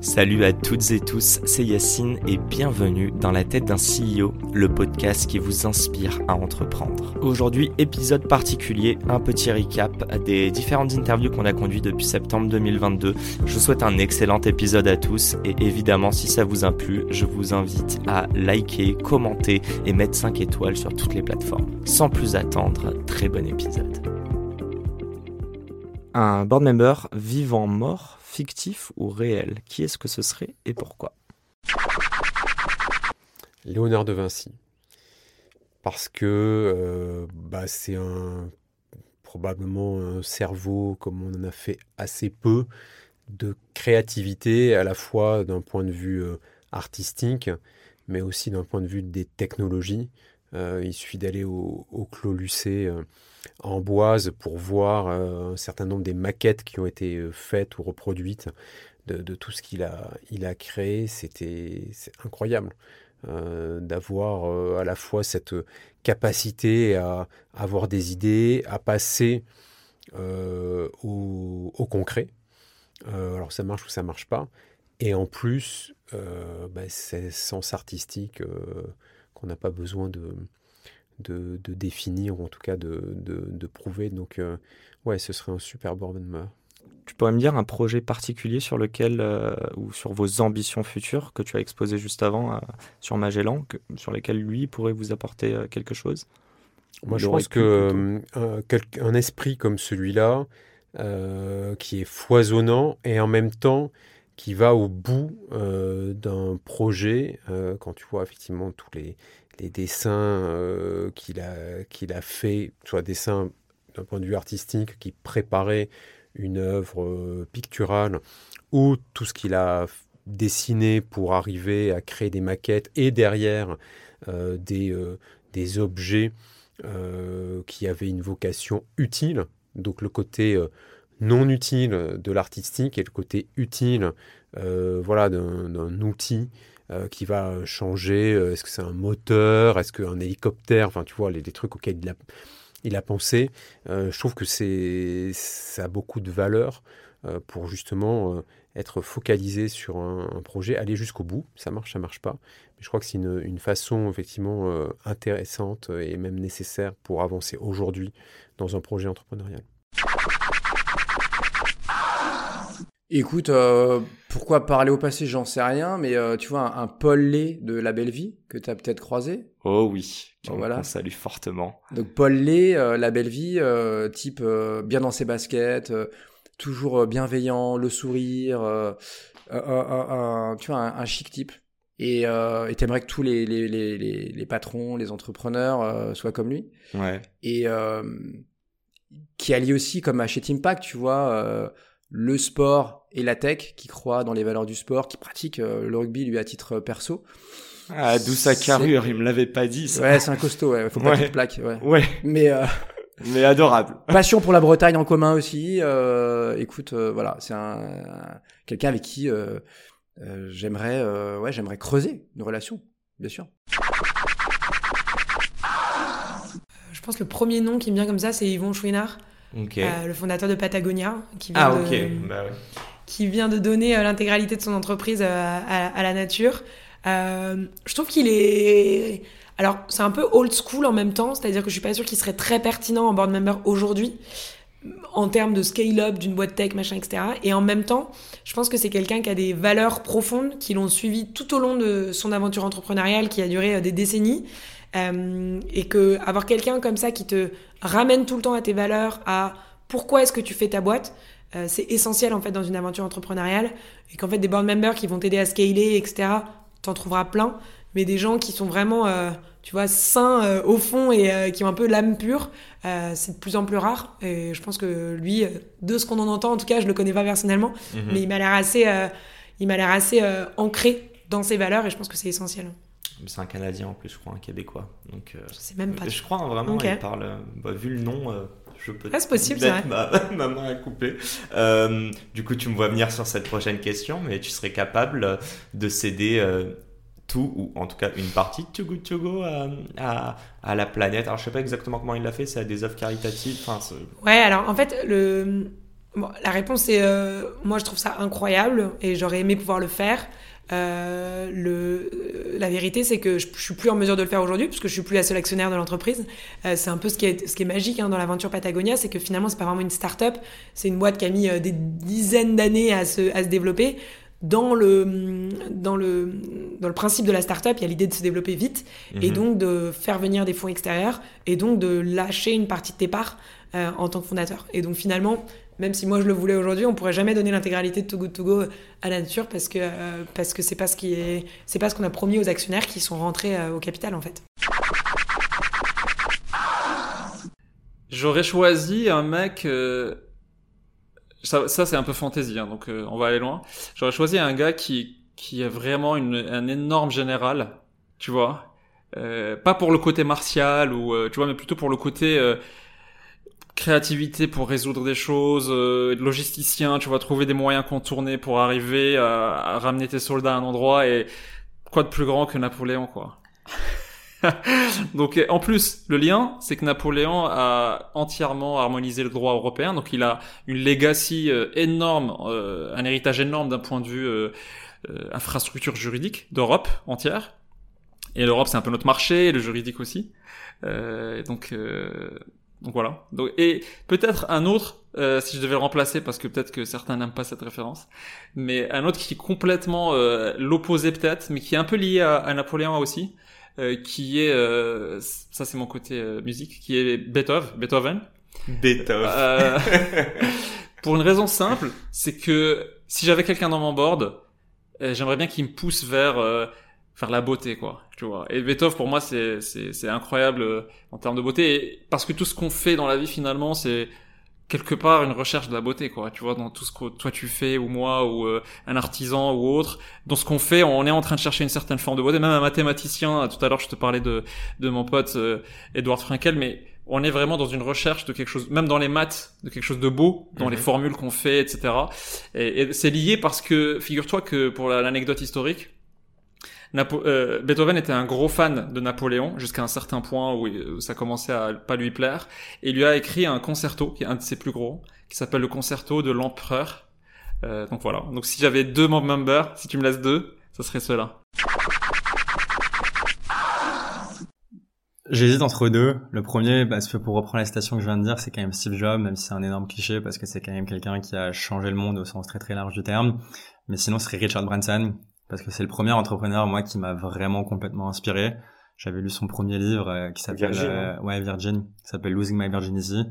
Salut à toutes et tous, c'est Yacine et bienvenue dans la tête d'un CEO, le podcast qui vous inspire à entreprendre. Aujourd'hui, épisode particulier, un petit recap des différentes interviews qu'on a conduites depuis septembre 2022. Je vous souhaite un excellent épisode à tous et évidemment si ça vous a plu, je vous invite à liker, commenter et mettre 5 étoiles sur toutes les plateformes. Sans plus attendre, très bon épisode. Un board member vivant mort fictif ou réel? Qui est-ce que ce serait et pourquoi? Léonard de Vinci. Parce que euh, bah, c'est un probablement un cerveau, comme on en a fait assez peu, de créativité à la fois d'un point de vue euh, artistique, mais aussi d'un point de vue des technologies. Euh, il suffit d'aller au, Clos Lucé en Boise pour voir euh, un certain nombre des maquettes qui ont été euh, faites ou reproduites de, tout ce qu'il a, il a créé. C'était incroyable euh, d'avoir à la fois cette capacité à, avoir des idées, à passer au, concret. alors ça marche ou ça marche pas. Et en plus, bah, c'est sens artistique qu'on n'a pas besoin de, de, définir, ou en tout cas de, prouver. Donc, euh, ouais, ce serait un super Bournemouth. Tu pourrais me dire un projet particulier sur lequel, euh, ou sur vos ambitions futures que tu as exposé juste avant euh, sur Magellan, sur lesquels lui pourrait vous apporter quelque chose? Moi, je pense que un esprit comme celui-là, qui est foisonnant et en même temps qui va au bout d'un projet, quand tu vois effectivement tous les, les dessins euh, qu'il a, qu'il a fait, soit dessins d'un point de vue artistique, qui préparait une œuvre euh, picturale, ou tout ce qu'il a dessiné pour arriver à créer des maquettes, et derrière euh, des, des objets qui avaient une vocation utile, donc le côté non utile de l'artistique et le côté utile voilà, d'un outil euh, qui va changer. Euh, est-ce que c'est un moteur Est-ce qu'un hélicoptère Enfin, tu vois, les, trucs auxquels il a, pensé. Euh, je trouve que ça a beaucoup de valeur pour justement être focalisé sur un, projet, aller jusqu'au bout. Ça marche, ça marche pas. Mais je crois que c'est une, façon effectivement intéressante et même nécessaire pour avancer aujourd'hui dans un projet entrepreneurial. Écoute, euh, pourquoi parler au passé, j'en sais rien, mais euh, tu vois, un, Paul Lé de La Belle Vie, que tu as peut-être croisé. Oh oui, voilà. salue fortement. Donc Paul Lé, euh, La Belle Vie, type bien dans ses baskets, toujours bienveillant, le sourire, tu vois, un, chic type. Et t'aimerais que tous les, les, les, les, patrons, les entrepreneurs soient comme lui. Ouais. Et qui allie aussi, comme à chez Impact, tu vois le sport et la tech, qui croit dans les valeurs du sport, qui pratique euh, le rugby lui à titre perso. Ah, d'où sa carrure, il me l'avait pas dit. Ça. Ouais, c'est un costaud, ouais. Faut pas ouais. plaque, ouais. Ouais. Mais euh... mais adorable. Passion pour la Bretagne en commun aussi. Euh, écoute, euh, voilà, c'est un, quelqu'un avec qui euh, j'aimerais, ouais, j'aimerais creuser une relation, bien sûr. Je pense que le premier nom qui me vient comme ça, c'est Yvon Chouinard. Euh, le fondateur de Patagonia, qui vient, ah, de, bah qui vient de donner euh, l'intégralité de son entreprise euh, à, la nature. je trouve qu'il est... Alors, c'est un peu old school en même temps, c'est-à-dire que je suis pas sûre qu'il serait très pertinent en board member aujourd'hui, en termes de scale-up d'une boîte tech, machin, etc. Et en même temps, je pense que c'est quelqu'un qui a des valeurs profondes, qui l'ont suivi tout au long de son aventure entrepreneuriale, qui a duré des décennies. Euh, et que avoir quelqu'un comme ça qui te ramène tout le temps à tes valeurs, à pourquoi est-ce que tu fais ta boîte, euh, c'est essentiel en fait dans une aventure entrepreneuriale. Et qu'en fait des board members qui vont t'aider à scaler, etc., t'en trouveras plein. Mais des gens qui sont vraiment, euh, tu vois, sains au fond et qui ont un peu l'âme pure, c'est de plus en plus rare. Et je pense que lui, de ce qu'on en entend, en tout cas, je le connais pas personnellement, mhm. mais il m'a l'air assez, il m'a l'air assez ancré dans ses valeurs et je pense que c'est essentiel. C'est un Canadien en plus, je crois, un Québécois. Donc, je sais même pas. Je crois hein, vraiment, il parle. Bah, vu le nom, je peux. Ah, c'est possible, c'est vrai. Ma, ma, main à couper. du coup, tu me vois venir sur cette prochaine question, mais tu serais capable de céder tout, ou en tout cas une partie de Too Good To Go à, à, la planète. Alors je sais pas exactement comment il l'a fait, c'est à des œuvres caritatives. Enfin, ouais, alors en fait, le... Bon, la réponse est, euh, moi je trouve ça incroyable et j'aurais aimé pouvoir le faire. Euh, le, la vérité, c'est que je, je, suis plus en mesure de le faire aujourd'hui puisque je suis plus la seule actionnaire de l'entreprise. Euh, c'est un peu ce qui est, ce qui est magique hein, dans l'aventure Patagonia, c'est que finalement c'est pas vraiment une start-up, c'est une boîte qui a mis euh, des dizaines d'années à se, à se développer dans le, dans le, dans le principe de la startup, il y a l'idée de se développer vite et mhm. donc de faire venir des fonds extérieurs et donc de lâcher une partie de tes parts euh, en tant que fondateur. Et donc finalement, même si moi je le voulais aujourd'hui, on pourrait jamais donner l'intégralité de Too Good To Go à la nature parce que euh, parce que c'est pas ce qui est c'est pas ce qu'on a promis aux actionnaires qui sont rentrés euh, au capital en fait. J'aurais choisi un mec ça, ça c'est un peu fantaisie, hein, donc euh, on va aller loin. J'aurais choisi un gars qui qui est vraiment une, un énorme général, tu vois. Euh, pas pour le côté martial ou euh, tu vois, mais plutôt pour le côté euh, créativité pour résoudre des choses, logisticien, tu vois, trouver des moyens contournés pour arriver à, ramener tes soldats à un endroit et quoi de plus grand que Napoléon, quoi. donc en plus, le lien, c'est que Napoléon a entièrement harmonisé le droit européen, donc il a une legacy euh, énorme, euh, un héritage énorme d'un point de vue euh, infrastructure juridique d'Europe entière. Et l'Europe, c'est un peu notre marché, le juridique aussi. donc donc voilà. Donc, et peut-être un autre, si je devais le remplacer, parce que peut-être que certains n'aiment pas cette référence, mais un autre qui est complètement l'opposé peut-être, mais qui est un peu lié à, à Napoléon aussi, euh, qui est euh, ça c'est mon côté euh, musique qui est Beethoven Beethoven Beethoven pour une raison simple c'est que si j'avais quelqu'un dans mon board j'aimerais bien qu'il me pousse vers faire la beauté quoi tu vois. Et Beethoven pour moi c'est c'est c'est incroyable en termes de beauté. Parce que tout ce qu'on fait dans la vie finalement c'est quelque part une recherche de la beauté quoi. Tu vois dans tout ce que toi tu fais ou moi ou euh, un artisan ou autre. Dans ce qu'on fait on est en train de chercher une certaine forme de beauté. Même un mathématicien tout à l'heure je te parlais de de mon pote euh, Edward Frankel mais on est vraiment dans une recherche de quelque chose même dans les maths de quelque chose de beau dans les mhm. formules qu'on fait etc et, et c'est lié parce que figure-toi que pour l'anecdote historique euh, Beethoven était un gros fan de Napoléon jusqu'à un certain point où, ça commençait à pas lui plaire et il lui a écrit un concerto qui est un de ses plus gros qui s'appelle le concerto de l'empereur. Euh, donc voilà. Donc si j'avais deux members, si tu me laisses deux, ça serait cela. J'hésite entre deux. Le premier, parce que pour reprendre la citation que je viens de dire, c'est quand même Steve Jobs, même si c'est un énorme cliché, parce que c'est quand même quelqu'un qui a changé le monde au sens très très large du terme. Mais sinon, ce serait Richard Branson, parce que c'est le premier entrepreneur moi qui m'a vraiment complètement inspiré. J'avais lu son premier livre euh, qui s'appelle Virgin, euh, ouais Virgin, qui s'appelle Losing My Virginity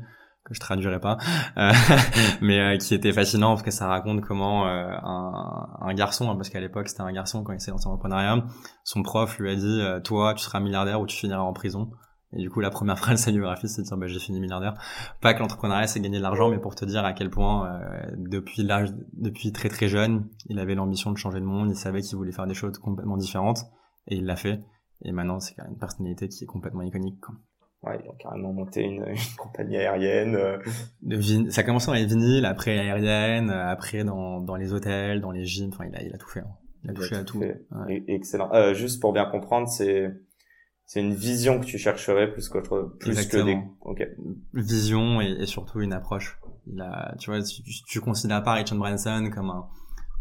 que je traduirai pas, euh, mais qui était fascinant parce que ça raconte comment un, un, garçon, hein, parce qu'à l'époque c'était un garçon quand il s'est lancé en entrepreneuriat, son prof lui a dit toi tu seras milliardaire ou tu finiras en prison. Et du coup, la première phrase de sa biographie, c'est de dire bah, j'ai fini milliardaire. Pas que l'entrepreneuriat, c'est gagner de l'argent, mais pour te dire à quel point, euh, depuis l'âge, depuis très très jeune, il avait l'ambition de changer le monde. Il savait qu'il voulait faire des choses complètement différentes, et il l'a fait. Et maintenant, c'est une personnalité qui est complètement iconique. Quoi. Ouais, il a carrément monté une, une compagnie aérienne. Euh. De ça a commencé dans les vinyles, après aérienne, après dans, dans les hôtels, dans les gyms. Enfin, il a, il a tout fait. Hein. Il a touché à tout. Ouais. Excellent. Euh, juste pour bien comprendre, c'est c'est une vision que tu chercherais plus qu'autre plus que des okay. vision et, et, surtout une approche il a tu vois tu, tu considères pas Richard Branson comme un,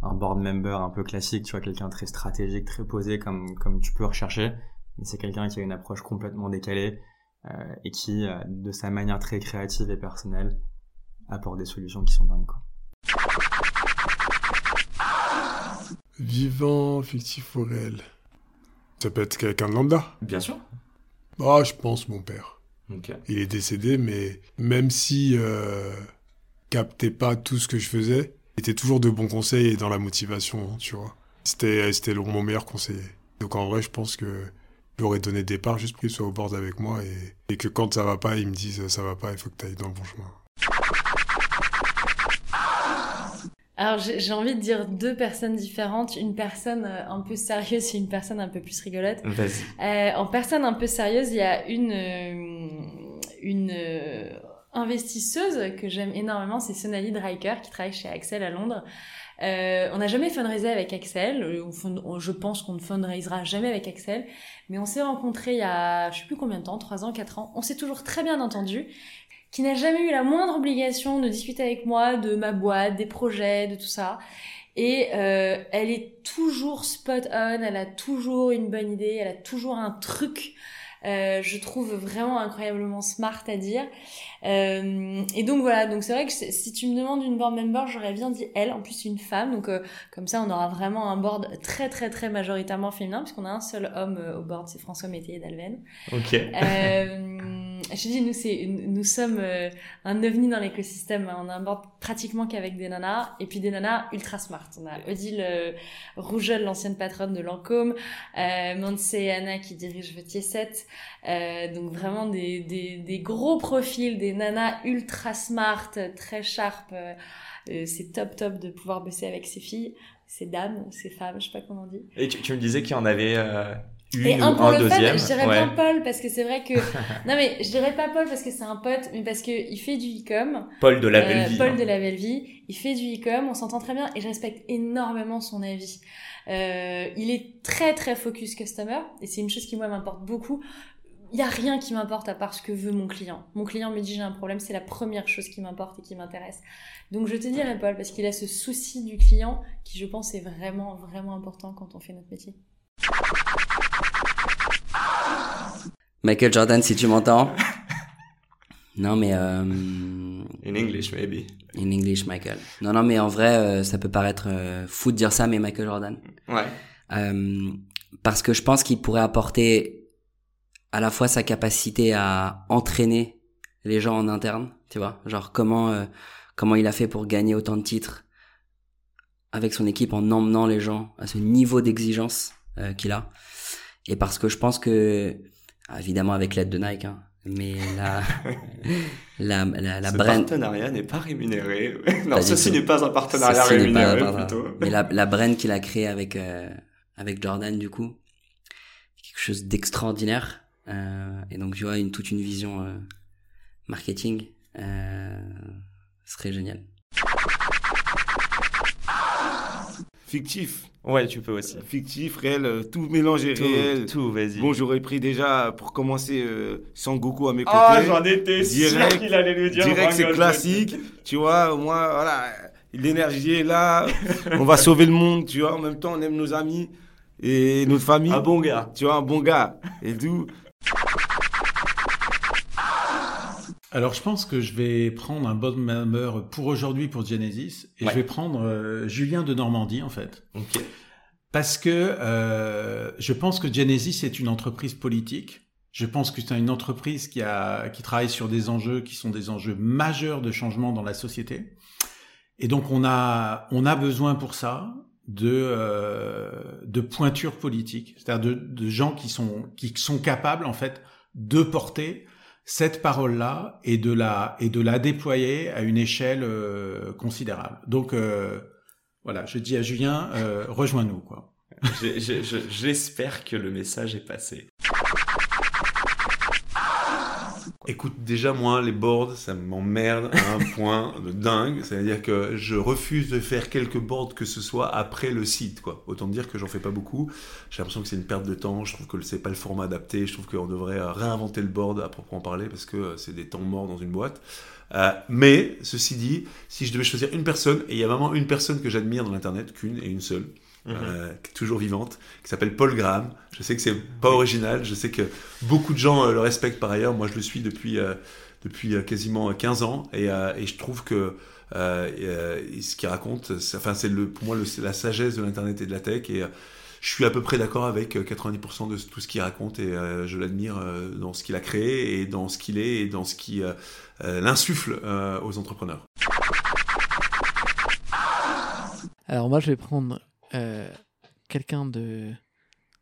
un board member un peu classique tu vois quelqu'un très stratégique très posé comme comme tu peux rechercher mais c'est quelqu'un qui a une approche complètement décalée euh, et qui euh, de sa manière très créative et personnelle apporte des solutions qui sont dingues quoi. Vivant, fictif ou réel? Ça peut être quelqu'un de lambda. Bien sûr. Ah, je pense mon père. Il est décédé, mais même si euh, captait pas tout ce que je faisais, il était toujours de bons conseils et dans la motivation, tu vois. C'était c'était mon meilleur conseiller. Donc en vrai, je pense que aurait donné départ juste pour qu'il soit au board avec moi et, et, que quand ça va pas, ils me disent ça va pas, il faut que tu ailles dans le bon chemin. Alors j'ai envie de dire deux personnes différentes, une personne euh, un peu sérieuse et une personne un peu plus rigolote. Euh, en personne un peu sérieuse, il y a une euh, une euh, investisseuse que j'aime énormément, c'est Sonali Dreiker qui travaille chez Axel à Londres. Euh, on n'a jamais fundraisé avec Axel. je pense qu'on ne fundraisera jamais avec Axel. Mais on s'est rencontrés il y a, je sais plus combien de temps, trois ans, quatre ans. On s'est toujours très bien entendu qui n'a jamais eu la moindre obligation de discuter avec moi de ma boîte, des projets, de tout ça. Et euh, elle est toujours spot on, elle a toujours une bonne idée, elle a toujours un truc euh, je trouve vraiment incroyablement smart à dire. Euh, et donc voilà, donc c'est vrai que si tu me demandes une board member, j'aurais bien dit elle, en plus une femme, donc euh, comme ça on aura vraiment un board très très très majoritairement féminin, puisqu'on a un seul homme euh, au board, c'est François Métayer d'Alven. Ok. Je dis nous c'est nous sommes un ovni dans l'écosystème, on a un board pratiquement qu'avec des nanas, et puis des nanas ultra smart. On a Odile Rougeol, l'ancienne patronne de Lancôme, euh, et Anna qui dirige Vetier 7, euh, donc vraiment des, des, des, gros profils, des nanas ultra smart, très sharp. Euh, euh, c'est top top de pouvoir bosser avec ces filles, ces dames, ces femmes, je sais pas comment on dit. Et tu, tu me disais qu'il y en avait euh, une Et un ou pour un le deuxième. fun, je dirais ouais. bien Paul parce que c'est vrai que non mais je dirais pas Paul parce que c'est un pote, mais parce que il fait du e-com. Paul de la Euh, belle vie. Paul hein. de la belle vie, il fait du e-com, on s'entend très bien et je respecte énormément son avis. Euh, il est très très focus customer et c'est une chose qui moi m'importe beaucoup. Il y a rien qui m'importe à part ce que veut mon client. Mon client me dit j'ai un problème, c'est la première chose qui m'importe et qui m'intéresse. Donc je te dirais Paul parce qu'il a ce souci du client qui je pense est vraiment vraiment important quand on fait notre métier. Michael Jordan, si tu m'entends. Non, mais euh, In English, maybe. in English, Michael. Non, non, mais en vrai, euh, ça peut paraître euh, fou de dire ça, mais Michael Jordan. Ouais. Parce que je pense qu'il pourrait apporter à la fois sa capacité à entraîner les gens en interne, tu vois, genre comment comment il a fait pour gagner autant de titres avec son équipe en emmenant les gens à ce niveau d'exigence qu'il a. Et parce que je pense que ah, évidemment avec l'aide de Nike, hein, mais la la la, la Ce brand partenariat n'est pas rémunéré. non, Pas ceci n'est pas un partenariat Ceci rémunéré, pas- pas- plutôt. Mais la, la brand qu'il a créée avec, euh, avec Jordan, du coup, quelque chose d'extraordinaire. Euh, et donc, tu vois, une, toute une vision euh, marketing euh, serait génial. Fictif. Ouais, tu peux aussi. Fictif, réel, euh, tout mélangé, Tout, réel. tout, vas-y. Bon, j'aurais pris déjà, pour commencer, euh, Sangoku à mes côtés. Ah, j'en étais Direct- sûr qu'il allait nous dire. Direct, c'est classique. Tu vois, au moins, voilà, l'énergie est là. on va sauver le monde, tu vois. En même temps, on aime nos amis et notre famille. Un bon gars. Tu vois, un bon gars. Et tout. Alors, je pense que je vais prendre un board member pour aujourd'hui pour Genesis et Ouais. je vais prendre euh, Julien de Normandie en fait. Ok. Parce que euh, je pense que Genesis est une entreprise politique. Je pense que c'est une entreprise qui, a, qui travaille sur des enjeux qui sont des enjeux majeurs de changement dans la société. Et donc on a, on a besoin pour ça de, euh, de pointures politiques, c'est-à-dire de, de gens qui sont, qui sont capables en fait de porter cette parole-là et de la et de la déployer à une échelle euh, considérable. Donc euh, voilà, je dis à Julien, euh, rejoins-nous quoi. J'espère que le message est passé. Écoute, déjà moi, les boards, ça m'emmerde à un point de dingue. C'est-à-dire que je refuse de faire quelques boards que ce soit après le site, quoi. Autant dire que j'en fais pas beaucoup. J'ai l'impression que c'est une perte de temps. Je trouve que c'est pas le format adapté. Je trouve qu'on devrait réinventer le board à proprement parler parce que euh, c'est des temps morts dans une boîte. Euh, mais ceci dit, si je devais choisir une personne, et il y a vraiment une personne que j'admire dans l'internet, qu'une et une seule, euh, qui est toujours vivante, qui s'appelle Paul Graham. Je sais que c'est pas original, je sais que beaucoup de gens euh, le respectent par ailleurs. Moi, je le suis depuis, euh, depuis euh, quasiment 15 ans et, euh, et je trouve que euh, et, euh, ce qu'il raconte, c'est- enfin, c'est le, pour moi le- c'est la sagesse de l'internet et de la tech et je suis à peu près d'accord avec euh, 90% de tout ce qu'il raconte et euh, je l'admire euh, dans ce qu'il a créé et dans ce qu'il est et dans ce qui euh, l'insuffle aux entrepreneurs. Alors moi, je vais prendre euh, quelqu'un de,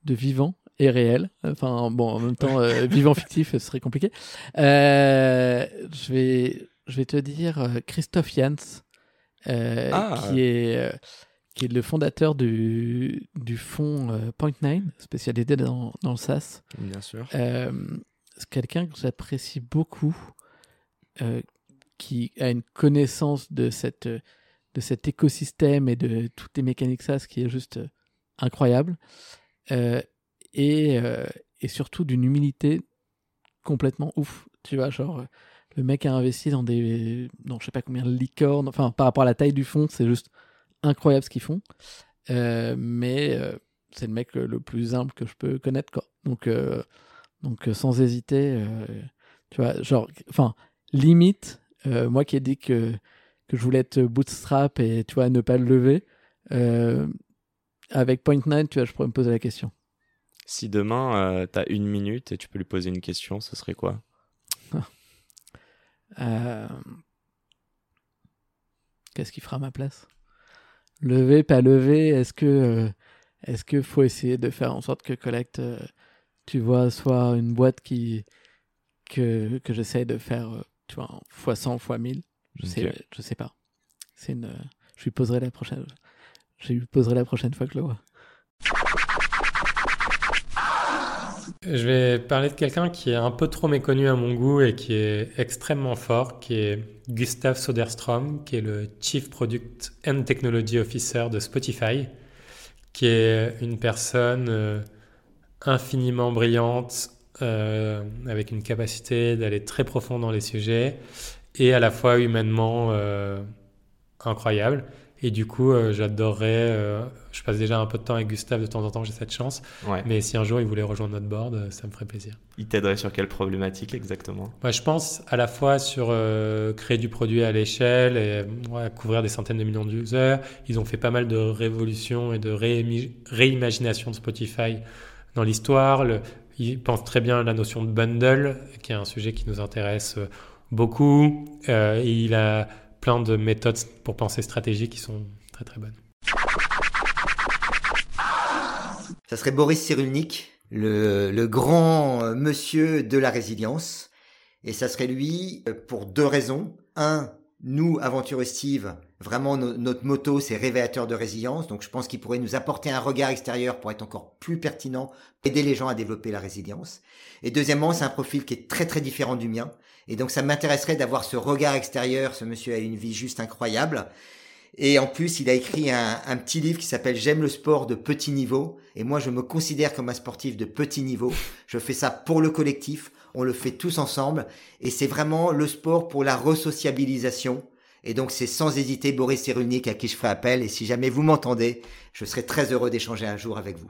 de vivant et réel. Enfin, bon, en même temps, euh, vivant fictif, ce serait compliqué. Euh, je, vais, je vais te dire Christophe Jans, ah. qui, est, qui est le fondateur du, du fonds Point9, spécialisé dans, dans le SaaS. Bien sûr. c'est quelqu'un que j'apprécie beaucoup, qui a une connaissance de, cette, de cet écosystème et de toutes les mécaniques SaaS qui est juste incroyable. Euh, et, euh, et surtout d'une humilité complètement ouf. Tu vois, genre, le mec a investi dans des. Non, je sais pas combien de licornes. Enfin, par rapport à la taille du fond, c'est juste incroyable ce qu'ils font. Euh, mais c'est le mec le, plus humble que je peux connaître, quoi. Donc, donc sans hésiter, tu vois, genre, enfin, limite, moi qui ai dit que, que je voulais être bootstrap et, tu vois, ne pas le lever, avec Point9, tu vois, je pourrais me poser la question. Si demain, euh, tu as une minute et tu peux lui poser une question, ce serait quoi? Euh, Qu'est-ce qui fera ma place? Lever, pas lever Est-ce que euh, est-ce que faut essayer de faire en sorte que Collect, tu vois, soit une boîte qui que, que j'essaie de faire, tu vois, fois 100, fois 1000 Je sais, je sais pas. C'est une. Je lui poserai la prochaine. Je lui poserai la prochaine fois que je le vois. Je vais parler de quelqu'un qui est un peu trop méconnu à mon goût et qui est extrêmement fort, qui est Gustav Soderstrom, qui est le Chief Product and Technology Officer de Spotify, qui est une personne euh, infiniment brillante, euh, avec une capacité d'aller très profond dans les sujets et à la fois humainement euh, incroyable. Et du coup, euh, j'adorerais. Euh, je passe déjà un peu de temps avec Gustave de temps en temps, j'ai cette chance. Mais si un jour il voulait rejoindre notre board, ça me ferait plaisir. Il t'aiderait sur quelle problématique exactement? Moi, Je pense à la fois sur créer du produit à l'échelle et couvrir des centaines de millions d'users. Ils ont fait pas mal de révolutions et de réimagination de Spotify dans l'histoire. Ils pensent très bien à la notion de bundle, qui est un sujet qui nous intéresse beaucoup. il a plein de méthodes pour penser stratégie qui sont très très bonnes. Ça serait Boris Cyrulnik, le, grand euh, monsieur de la résilience. Et ça serait lui euh, pour deux raisons. Un, nous, Aventure Steve, vraiment notre moto, c'est révélateur de résilience. Donc je pense qu'il pourrait nous apporter un regard extérieur pour être encore plus pertinent, aider les gens à développer la résilience. Et deuxièmement, c'est un profil qui est très très différent du mien. Et donc ça m'intéresserait d'avoir ce regard extérieur. Ce monsieur a une vie juste incroyable. Et en plus, il a écrit un, petit livre qui s'appelle J'aime le sport de petit niveau. Et moi, je me considère comme un sportif de petit niveau. Je fais ça pour le collectif. On le fait tous ensemble. Et c'est vraiment le sport pour la resociabilisation. Et donc, c'est sans hésiter Boris Cyrulnik à qui je ferai appel. Et si jamais vous m'entendez, je serai très heureux d'échanger un jour avec vous.